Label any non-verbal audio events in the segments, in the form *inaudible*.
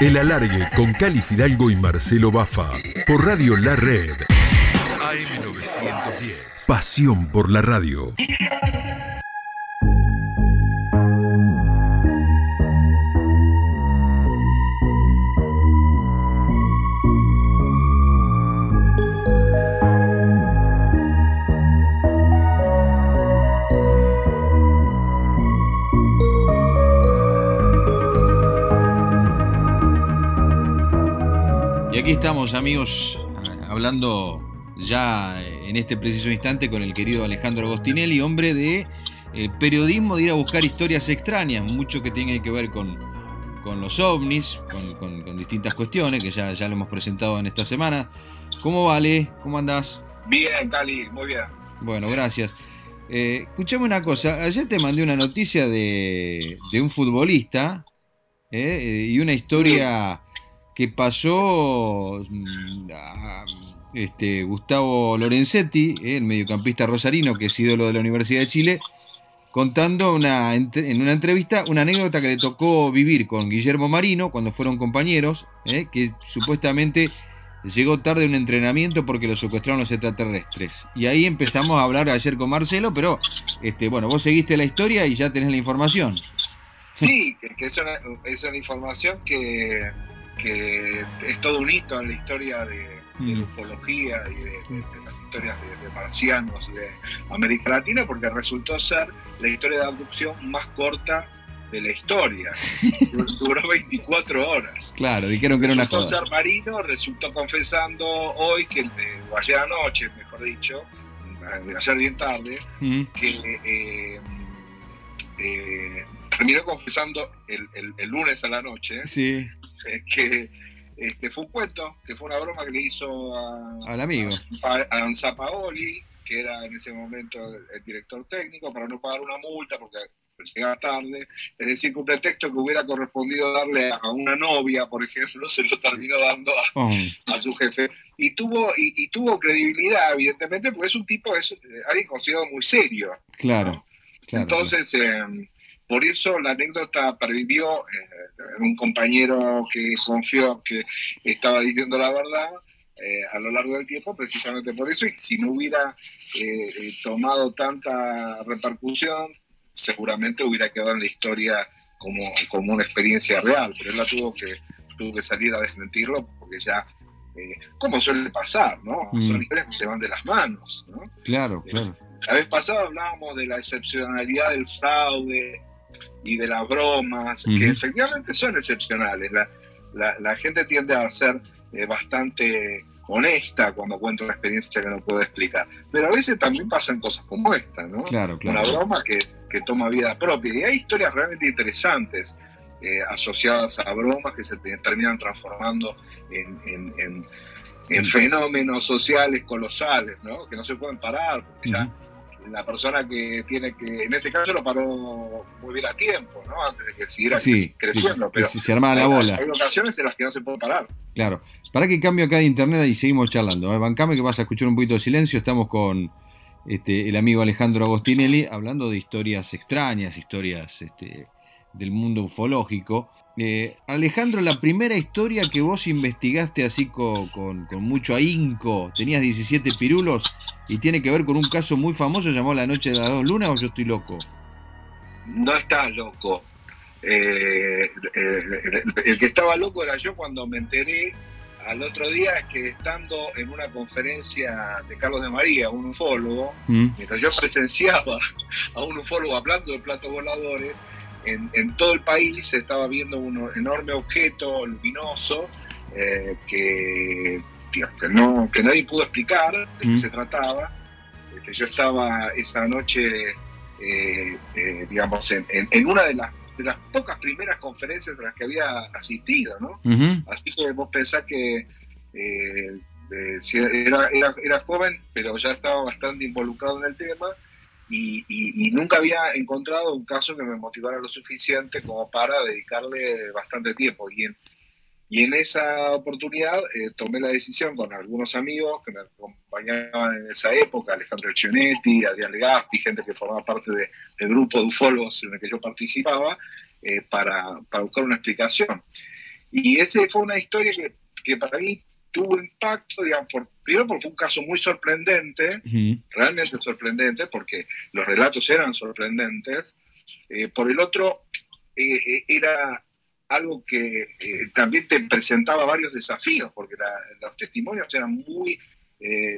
El alargue con Cali Fidalgo y Marcelo Bafa por Radio La Red. AM910. Pasión por la radio. Aquí estamos, amigos, hablando ya en este preciso instante con el querido Alejandro Agostinelli, hombre de eh, periodismo de ir a buscar historias extrañas, mucho que tiene que ver con, con los ovnis, con, distintas cuestiones que ya, ya lo hemos presentado en esta semana. ¿Cómo vale? ¿Cómo andás? Bien, Cali, muy bien. Bueno, gracias. Eh, escuchame una cosa, ayer te mandé una noticia de, de un futbolista eh, y una historia que pasó mm, este, Gustavo Lorenzetti, eh, el mediocampista rosarino, que es ídolo de la Universidad de Chile, contando una, en una entrevista una anécdota que le tocó vivir con Guillermo Marino cuando fueron compañeros, eh, que supuestamente llegó tarde un entrenamiento porque lo secuestraron los extraterrestres. Y ahí empezamos a hablar ayer con Marcelo, pero este, bueno, vos seguiste la historia y ya tenés la información. Sí, que es es una información que que es todo un hito en la historia de, la mm. ufología y de, las historias de, marcianos de América Latina, porque resultó ser la historia de abducción más corta de la historia. *laughs* Duró 24 horas. Claro, dijeron que era una joda. ser marino resultó confesando hoy, que o ayer anoche, mejor dicho, ayer bien tarde, mm. que eh, eh, terminó confesando el, el, lunes a la noche sí. Que este, fue un cuento, que fue una broma que le hizo a, al amigo. A, a Paoli, que era en ese momento el, director técnico, para no pagar una multa porque llegaba tarde. Es decir, que un pretexto que hubiera correspondido darle a, una novia, por ejemplo, *laughs* se lo terminó dando a, oh. su jefe. Y tuvo, y, tuvo credibilidad, evidentemente, porque es un tipo, es eh, alguien considerado muy serio. Claro. claro Entonces, eh, por eso la anécdota pervivió eh, un compañero que confió que estaba diciendo la verdad eh, a lo largo del tiempo, precisamente por eso, y si no hubiera eh, tomado tanta repercusión, seguramente hubiera quedado en la historia como, como una experiencia real, pero él la tuvo que, tuvo que salir a desmentirlo porque ya como suele pasar, ¿no? Mm. Son historias que se van de las manos, ¿no? Claro, claro. La vez pasada hablábamos de la excepcionalidad del fraude, y de las bromas, que efectivamente son excepcionales. La, la, gente tiende a ser eh, bastante honesta cuando cuenta una experiencia que no puede explicar. Pero a veces también pasan cosas como esta, ¿no? Claro, claro. Una broma que, que toma vida propia. Y hay historias realmente interesantes eh, asociadas a bromas que se terminan transformando en, en, en, fenómenos sociales colosales, ¿no? Que no se pueden parar, porque ya la persona que tiene que, en este caso lo paró muy bien a tiempo, ¿no? Antes de que siguiera creciendo, pero si se armaba la bola. Hay ocasiones en las que no se puede parar. Claro. Para que cambio acá de internet y seguimos charlando. ¿eh? Bancame que vas a escuchar un poquito de silencio. Estamos con este, el amigo Alejandro Agostinelli hablando de historias extrañas, historias este, del mundo ufológico. Eh, Alejandro, la primera historia que vos investigaste así con, con, mucho ahínco, tenías 17 pirulos y tiene que ver con un caso muy famoso llamado La Noche de las Dos Lunas o yo estoy loco? No estás loco. Eh, el, que estaba loco era yo cuando me enteré al otro día que estando en una conferencia de Carlos de María, un ufólogo, mm. mientras yo presenciaba a un ufólogo hablando de platos voladores, en, todo el país se estaba viendo un enorme objeto luminoso eh, que, que, no, que nadie pudo explicar de qué mm. se trataba. Este, yo estaba esa noche, eh, eh, digamos, en, en, una de las, de las pocas primeras conferencias a las que había asistido, ¿no? Así que vos pensás que era, era, era joven, pero ya estaba bastante involucrado en el tema y, nunca había encontrado un caso que me motivara lo suficiente como para dedicarle bastante tiempo. Y en, y en esa oportunidad eh, tomé la decisión con algunos amigos que me acompañaban en esa época, Alejandro Echionetti, Adrián Legasti, gente que formaba parte del grupo de ufólogos en el que yo participaba, eh, para, para, buscar una explicación. Y esa fue una historia que, que para mí tuvo impacto, digamos, por, primero porque fue un caso muy sorprendente, realmente sorprendente, porque los relatos eran sorprendentes, eh, por el otro, eh, eh, era algo que también te presentaba varios desafíos, porque los testimonios eran muy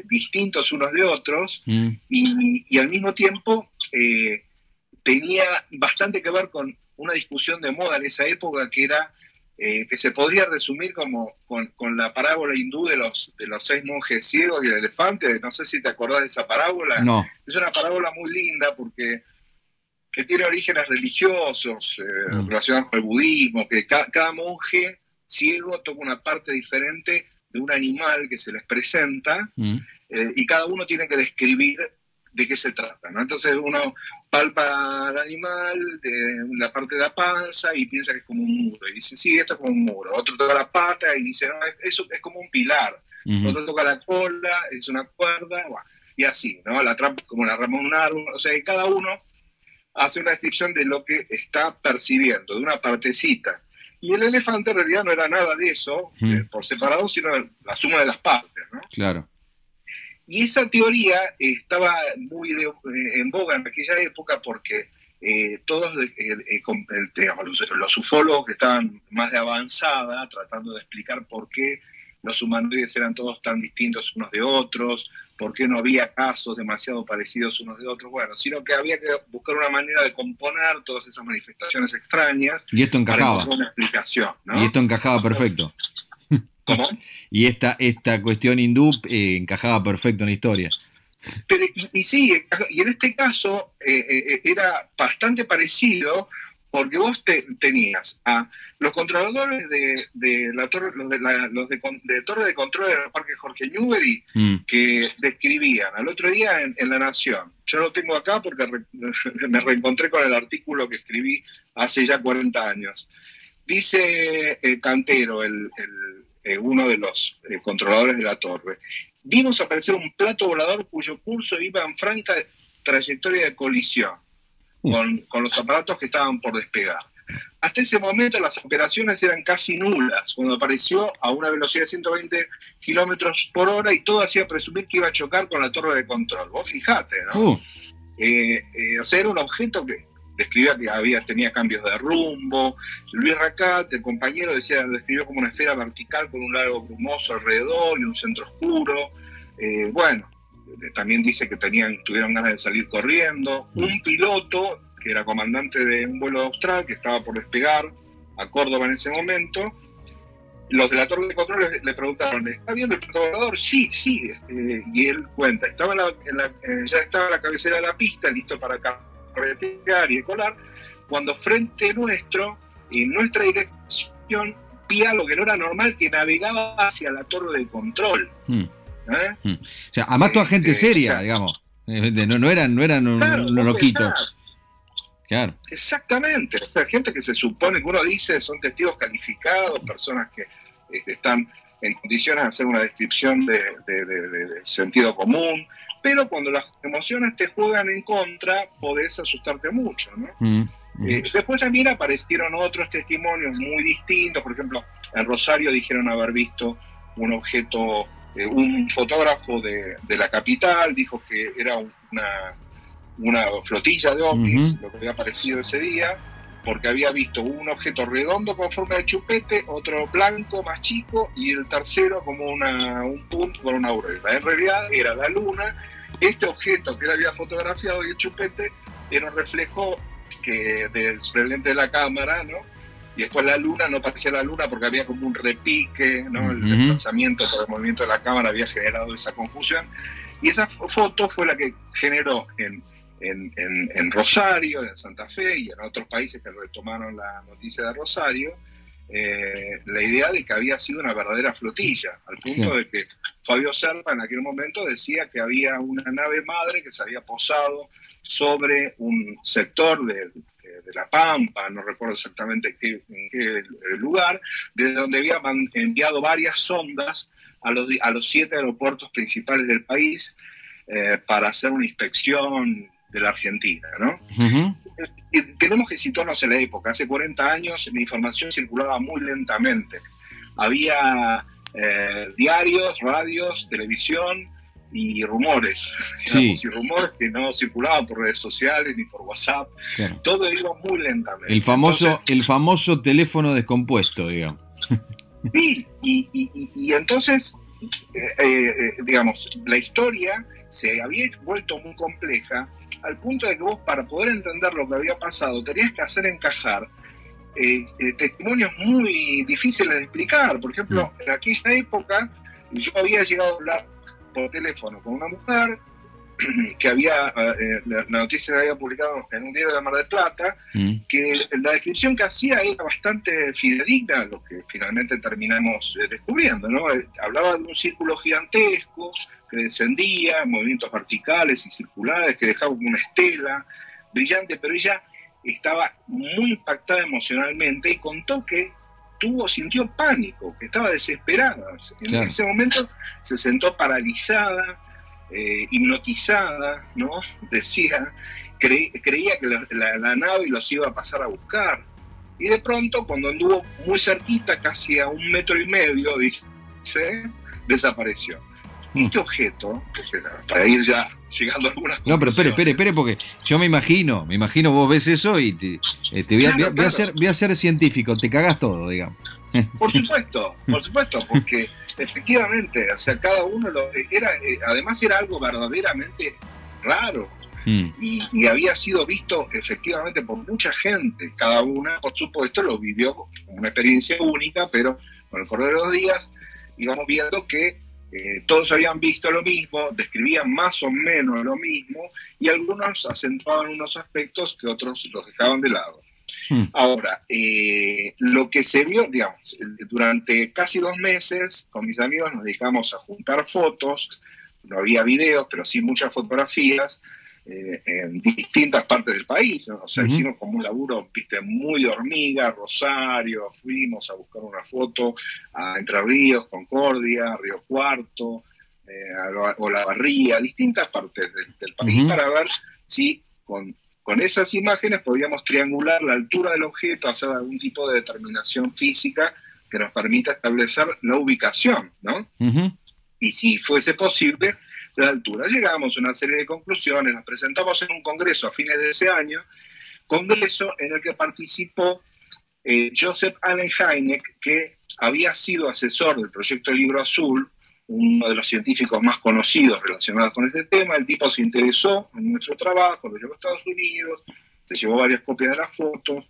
distintos unos de otros mm. y, y, al mismo tiempo tenía bastante que ver con una discusión de moda en esa época que era eh, que se podría resumir como con, la parábola hindú de los, de los seis monjes ciegos y el elefante. No sé si te acordás de esa parábola. No. Es una parábola muy linda porque que tiene orígenes religiosos eh, mm. relacionados con el budismo, que cada monje ciego toca una parte diferente de un animal que se les presenta mm. eh, y cada uno tiene que describir de qué se trata, ¿no? Entonces uno palpa al animal de la parte de la panza y piensa que es como un muro, y dice, sí, esto es como un muro. Otro toca la pata y dice, no, eso es como un pilar. Otro toca la cola, es una cuerda, y así, ¿no? La trampa como la rama de un árbol, o sea, cada uno hace una descripción de lo que está percibiendo, de una partecita. Y el elefante en realidad no era nada de eso, eh, por separado, sino la suma de las partes, ¿no? Claro. Y esa teoría estaba muy eh, en boga en aquella época porque eh, todos eh, los, ufólogos que estaban más de avanzada, tratando de explicar por qué los humanoides eran todos tan distintos unos de otros, por qué no había casos demasiado parecidos unos de otros, bueno, sino que había que buscar una manera de componer todas esas manifestaciones extrañas y esto encajaba. una explicación. Y esto encajaba perfecto. *laughs* y esta, esta cuestión hindú eh, encajaba perfecto en la historia. Pero, y, sí, y en este caso eh, eh, era bastante parecido porque vos tenías a los controladores de, la torre, los de, los de, torre de control del parque Jorge Newbery, mm. que describían al otro día en, La Nación. Yo lo tengo acá porque *laughs* me reencontré con el artículo que escribí hace ya 40 años. Dice el Cantero, el, eh, uno de los eh, controladores de la torre, vimos aparecer un plato volador cuyo curso iba en franca trayectoria de colisión con, con los aparatos que estaban por despegar. Hasta ese momento las operaciones eran casi nulas, cuando apareció a una velocidad de 120 kilómetros por hora y todo hacía presumir que iba a chocar con la torre de control. Vos fijate, ¿no? Uh. Eh, o sea, era un objeto que describía que había, tenía cambios de rumbo. Luis Racat, el compañero, decía, lo describió como una esfera vertical con un largo brumoso alrededor y un centro oscuro. Eh, bueno, también dice que tenían, tuvieron ganas de salir corriendo. Un piloto, que era comandante de un vuelo austral, que estaba por despegar a Córdoba en ese momento, los de la torre de control le, preguntaron, ¿está viendo el volador? Sí, sí. Este, y él cuenta, estaba eh, ya estaba en la cabecera de la pista, listo para acá y escolar, cuando frente nuestro, en nuestra dirección, vía lo que no era normal, que navegaba hacia la torre de control. Hmm. ¿Eh? Hmm. O sea, además toda gente este, seria, digamos. Eh, no, no eran, no eran unos loquitos. Claro. Exactamente. O sea, gente que se supone que uno dice son testigos calificados, personas que están en condiciones de hacer una descripción de, sentido común, pero cuando las emociones te juegan en contra, podés asustarte mucho, ¿no? Mm, mm. Eh, después también aparecieron otros testimonios muy distintos, por ejemplo, en Rosario dijeron haber visto un objeto, eh, un fotógrafo de, la capital dijo que era una, una flotilla de ovnis, lo que había aparecido ese día, porque había visto un objeto redondo con forma de chupete, otro blanco más chico y el tercero como una, un punto con una aurora. En realidad era la luna. Este objeto que él había fotografiado y el chupete era un reflejo que del lente de la cámara, ¿no? Y después la luna no parecía la luna porque había como un repique, ¿no? El desplazamiento por el movimiento de la cámara había generado esa confusión. Y esa foto fue la que generó en en, en, Rosario, en Santa Fe y en otros países que retomaron la noticia de Rosario, eh, la idea de que había sido una verdadera flotilla, al punto de que Fabio Serpa en aquel momento decía que había una nave madre que se había posado sobre un sector de, la Pampa, no recuerdo exactamente qué, en qué lugar, desde donde había enviado varias sondas a los, a los siete aeropuertos principales del país eh, para hacer una inspección de la Argentina, ¿no? tenemos que situarnos en la época. Hace 40 años la información circulaba muy lentamente. Había eh, diarios, radios, televisión y rumores. y rumores que no circulaban por redes sociales ni por WhatsApp. Todo iba muy lentamente. El famoso, el famoso teléfono descompuesto, digamos. *laughs* Sí, y, entonces, eh, eh, digamos, la historia se había vuelto muy compleja al punto de que vos para poder entender lo que había pasado tenías que hacer encajar eh, eh, testimonios muy difíciles de explicar. Por ejemplo, mm. en aquella época yo había llegado a hablar por teléfono con una mujer *clears throat* que había, eh, la, noticia se había publicado en un diario de Mar del Plata, mm. que la descripción que hacía era bastante fidedigna, lo que finalmente terminamos descubriendo, ¿no? Hablaba de un círculo gigantesco que descendía, movimientos verticales y circulares, que dejaba una estela brillante, pero ella estaba muy impactada emocionalmente y contó que tuvo, sintió pánico, que estaba desesperada. En ese momento se sentó paralizada, eh, hipnotizada, ¿no? *laughs* Decía, creía que la, la, nave los iba a pasar a buscar. Y de pronto, cuando anduvo muy cerquita, casi a un metro y medio, dice, desapareció. Este objeto, para ir ya llegando a algunas No, pero espere, espere, espere, porque yo me imagino, me imagino vos ves eso y te, eh, voy, a, ser, voy a ser científico, te cagas todo, digamos. Por supuesto, por supuesto, porque efectivamente, o sea, cada uno lo era, eh, además era algo verdaderamente raro. Mm. Y, y, había sido visto efectivamente por mucha gente, cada una, por supuesto, lo vivió como una experiencia única, pero con el correr de los días íbamos viendo que eh, todos habían visto lo mismo, describían más o menos lo mismo y algunos acentuaban unos aspectos que otros los dejaban de lado. Hmm. Ahora, eh, lo que se vio, digamos, durante casi dos meses con mis amigos nos dedicamos a juntar fotos, no había videos, pero sí muchas fotografías, eh, en distintas partes del país. O sea, hicimos como un laburo, viste, muy hormiga, Rosario, fuimos a buscar una foto a Entre Ríos, Concordia, Río Cuarto, eh, o La Barría, distintas partes del, país para ver si con, con esas imágenes podíamos triangular la altura del objeto, hacer algún tipo de determinación física que nos permita establecer la ubicación, ¿no? Y si fuese posible, de altura. Llegamos a una serie de conclusiones, las presentamos en un congreso a fines de ese año, congreso en el que participó eh, Joseph Allen Hynek, que había sido asesor del proyecto Libro Azul, uno de los científicos más conocidos relacionados con este tema. El tipo se interesó en nuestro trabajo, lo llevó a Estados Unidos, se llevó varias copias de las fotos.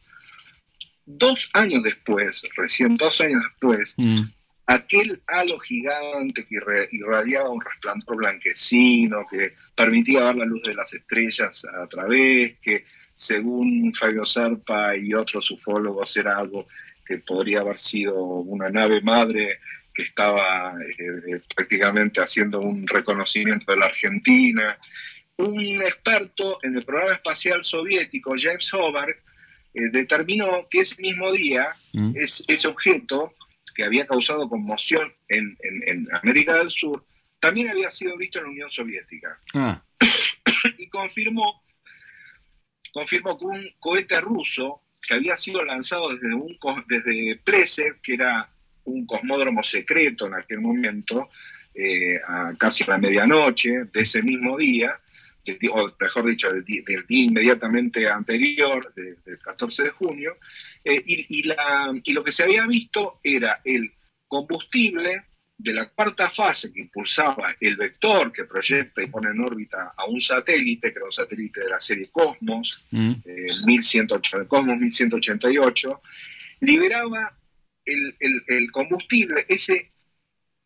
Dos años después, recién dos años después, mm aquel halo gigante que irradiaba un resplandor blanquecino, que permitía ver la luz de las estrellas a través, que según Fabio Serpa y otros ufólogos era algo que podría haber sido una nave madre que estaba eh, prácticamente haciendo un reconocimiento de la Argentina. Un experto en el programa espacial soviético, James Hobart, eh, determinó que ese mismo día mm. ese objeto que había causado conmoción en, América del Sur, también había sido visto en la Unión Soviética. Ah. *coughs* y confirmó, confirmó que un cohete ruso que había sido lanzado desde, un, desde Pleser, que era un cosmódromo secreto en aquel momento, eh, a casi a la medianoche de ese mismo día, o mejor dicho, del, día inmediatamente anterior, del 14 de junio, eh, y, la, y lo que se había visto era el combustible de la cuarta fase que impulsaba el vector que proyecta y pone en órbita a un satélite, que era un satélite de la serie Cosmos, mm. eh, Cosmos 1188, liberaba el, el, combustible, ese,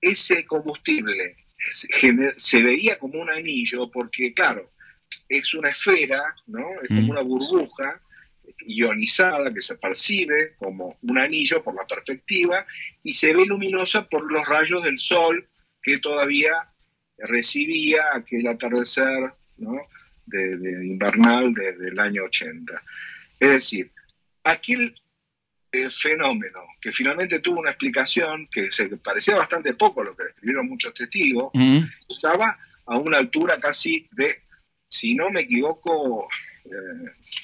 ese combustible se, veía como un anillo porque, claro, es una esfera, ¿no? Es como mm. una burbuja ionizada que se percibe como un anillo por la perspectiva y se ve luminosa por los rayos del sol que todavía recibía aquel atardecer ¿no? de, invernal desde el año 80. Es decir, aquel eh, fenómeno que finalmente tuvo una explicación que se parecía bastante poco a lo que describieron muchos testigos, estaba a una altura casi de, si no me equivoco,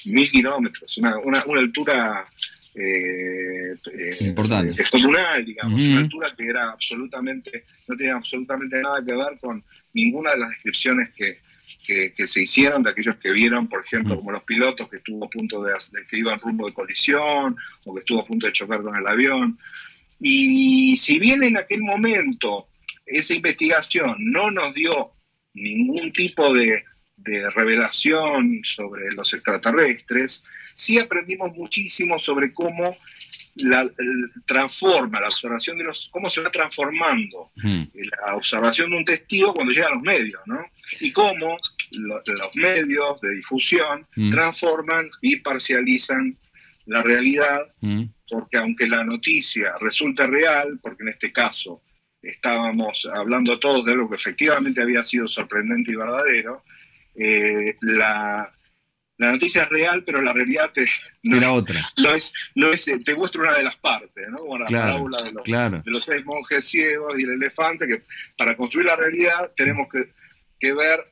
mil kilómetros, una, una, una altura eh, eh, Importante. descomunal, digamos, una altura que era absolutamente, no tenía absolutamente nada que ver con ninguna de las descripciones que, que, se hicieron de aquellos que vieron, por ejemplo, como los pilotos que estuvo a punto de, de, que iban rumbo de colisión o que estuvo a punto de chocar con el avión. Y si bien en aquel momento esa investigación no nos dio ningún tipo de, de revelación sobre los extraterrestres, sí aprendimos muchísimo sobre cómo la, transforma la observación de los, cómo se va transformando la observación de un testigo cuando llega a los medios, ¿no? Y cómo los medios de difusión transforman y parcializan la realidad, porque aunque la noticia resulte real, porque en este caso estábamos hablando todos de algo que efectivamente había sido sorprendente y verdadero, eh, la, la noticia es real, pero la realidad te, no, Era otra. No es, no es, te muestra una de las partes, ¿no? Como la parábola de los, de los seis monjes ciegos y el elefante, que para construir la realidad tenemos que, que ver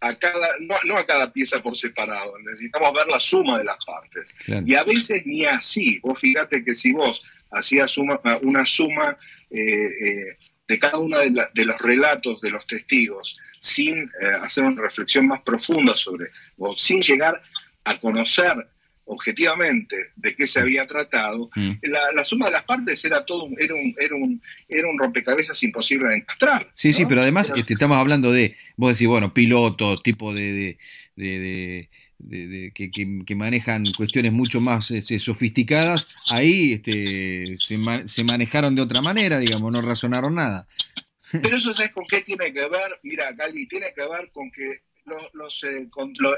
a cada, no, a cada pieza por separado, necesitamos ver la suma de las partes. Y a veces ni así, vos fíjate que si vos hacías suma, una suma eh, eh, de cada uno de, los relatos de los testigos, sin eh, hacer una reflexión más profunda sobre, o sin llegar a conocer objetivamente de qué se había tratado, mm. la, suma de las partes era todo un, era un, era un, era un rompecabezas imposible de encastrar. Sí, sí, pero además este, estamos hablando de, vos decís, bueno, pilotos, tipo de, de de, que, que, manejan cuestiones mucho más este, sofisticadas, ahí este, se, se, manejaron de otra manera, digamos, no razonaron nada. Pero eso es con qué tiene que ver, mira, Cali, tiene que ver con que los, los, eh,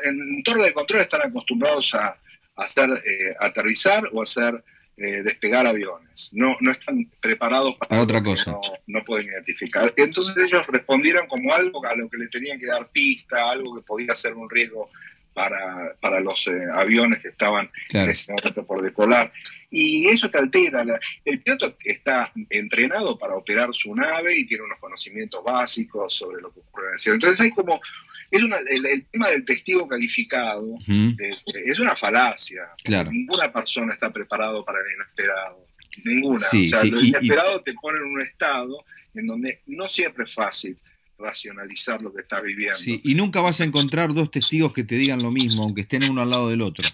en torno de control están acostumbrados a, hacer eh, aterrizar o hacer eh, despegar aviones. No, no están preparados para, otra cosa. No, no, pueden identificar. Entonces ellos respondieron como algo a lo que le tenían que dar pista, algo que podía ser un riesgo para, para los eh, aviones que estaban en ese momento por decolar. Y eso te altera. el piloto está entrenado para operar su nave y tiene unos conocimientos básicos sobre lo que ocurre en el cielo. Entonces hay como, es una, el, tema del testigo calificado es una falacia. Ninguna persona está preparado para el inesperado. Ninguna. o sea, lo inesperado te pone en un estado en donde no siempre es fácil racionalizar lo que está viviendo. Sí, y nunca vas a encontrar dos testigos que te digan lo mismo, aunque estén uno al lado del otro.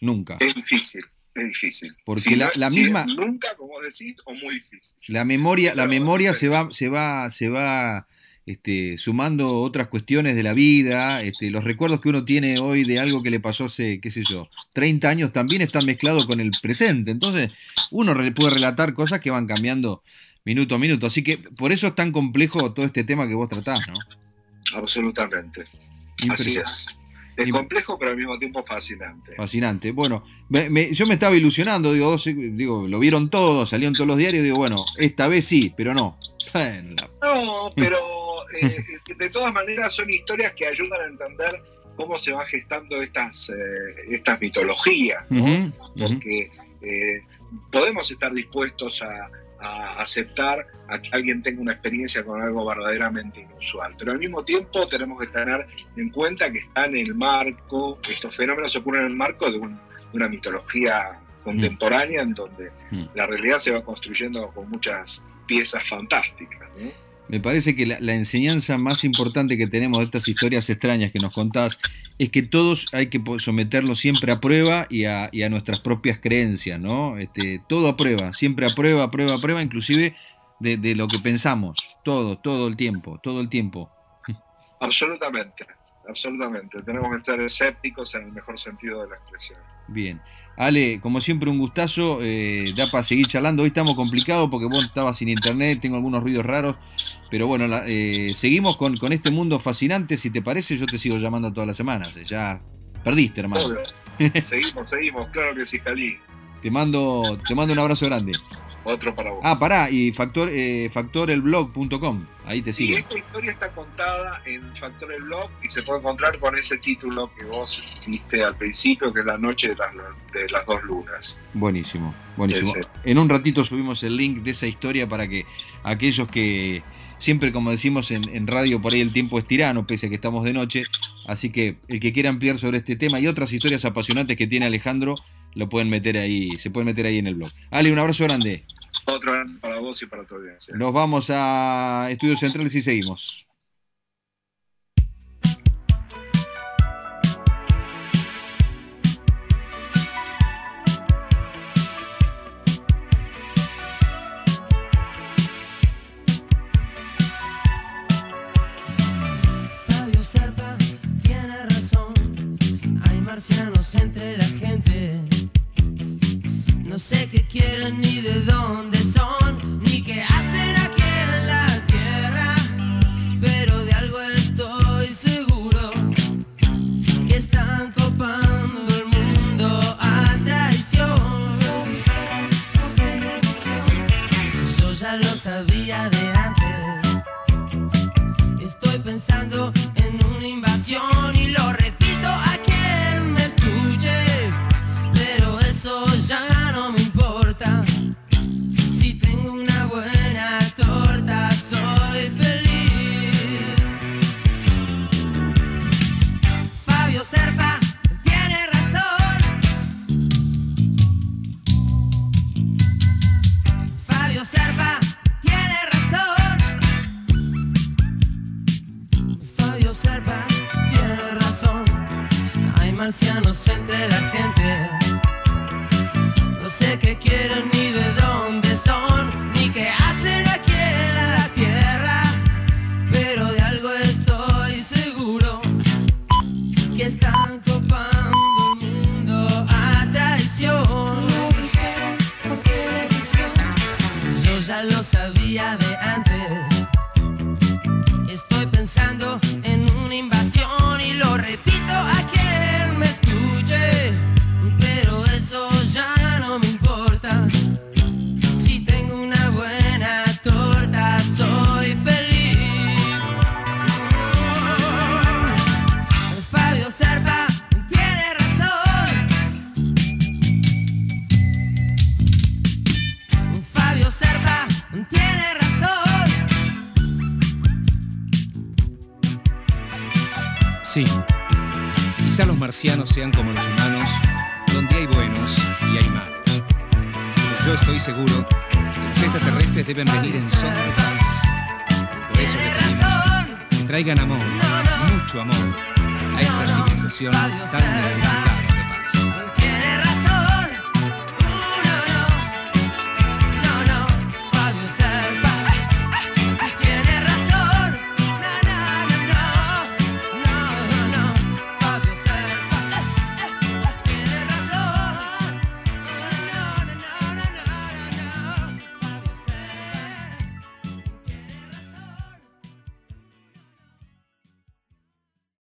Nunca. Es difícil, es difícil. Porque la, misma nunca, como decís, o muy difícil. La memoria, la memoria se va, se va, se va este, sumando otras cuestiones de la vida, este, los recuerdos que uno tiene hoy de algo que le pasó hace, qué sé yo, 30 años también están mezclados con el presente. Entonces, uno puede relatar cosas que van cambiando minuto a minuto. Así que por eso es tan complejo todo este tema que vos tratás, ¿no? Absolutamente. Así es. Es complejo, pero al mismo tiempo fascinante. Fascinante. Bueno, yo me estaba ilusionando, digo, digo, lo vieron todos, salieron todos los diarios, digo, bueno, esta vez sí, pero no. *laughs* no, pero eh, de todas maneras son historias que ayudan a entender cómo se van gestando estas, eh, estas mitologías, ¿no? Porque eh, podemos estar dispuestos a, a aceptar a que alguien tenga una experiencia con algo verdaderamente inusual. Pero al mismo tiempo tenemos que tener en cuenta que está en el marco, estos fenómenos ocurren en el marco de, una mitología contemporánea en donde mm. la realidad se va construyendo con muchas piezas fantásticas. Me parece que la, enseñanza más importante que tenemos de estas historias extrañas que nos contás es que todos hay que someterlos siempre a prueba y a, nuestras propias creencias, ¿no? Este, todo a prueba, siempre a prueba, a prueba, a prueba, inclusive de, de lo que pensamos, todo, todo el tiempo, todo el tiempo. Absolutamente, absolutamente. Tenemos que estar escépticos en el mejor sentido de la expresión. Bien. Ale, como siempre, un gustazo. Eh, da para seguir charlando. Hoy estamos complicados porque vos estabas sin internet, tengo algunos ruidos raros. Pero bueno, eh, seguimos con, con, este mundo fascinante. Si te parece, yo te sigo llamando todas las semanas. Ya perdiste, hermano. *laughs* seguimos, seguimos. Claro que sí, Cali. Te mando, te mando un abrazo grande. Otro para vos. Ah, pará, y factor, eh, factorelblog.com, ahí te Y sigue. esta historia está contada en Factor el Blog y se puede encontrar con ese título que vos diste al principio, que es La Noche de las, de las Dos Lunas. Buenísimo, buenísimo. Ese. En un ratito subimos el link de esa historia para que aquellos que siempre, como decimos en, en radio, por ahí el tiempo es tirano, pese a que estamos de noche. Así que el que quiera ampliar sobre este tema y otras historias apasionantes que tiene Alejandro, lo pueden meter ahí, se pueden meter ahí en el blog. Ale, un abrazo grande. Otro para vos y para tu audiencia. Nos vamos a Estudios Centrales y seguimos. Quieren ni de dónde Sabía marcianos sean como los humanos, donde hay buenos y hay malos. Pero yo estoy seguro que los extraterrestres deben venir en son de paz. Por eso pedimos razón. que traigan amor, mucho amor, a esta civilización tan necesitada.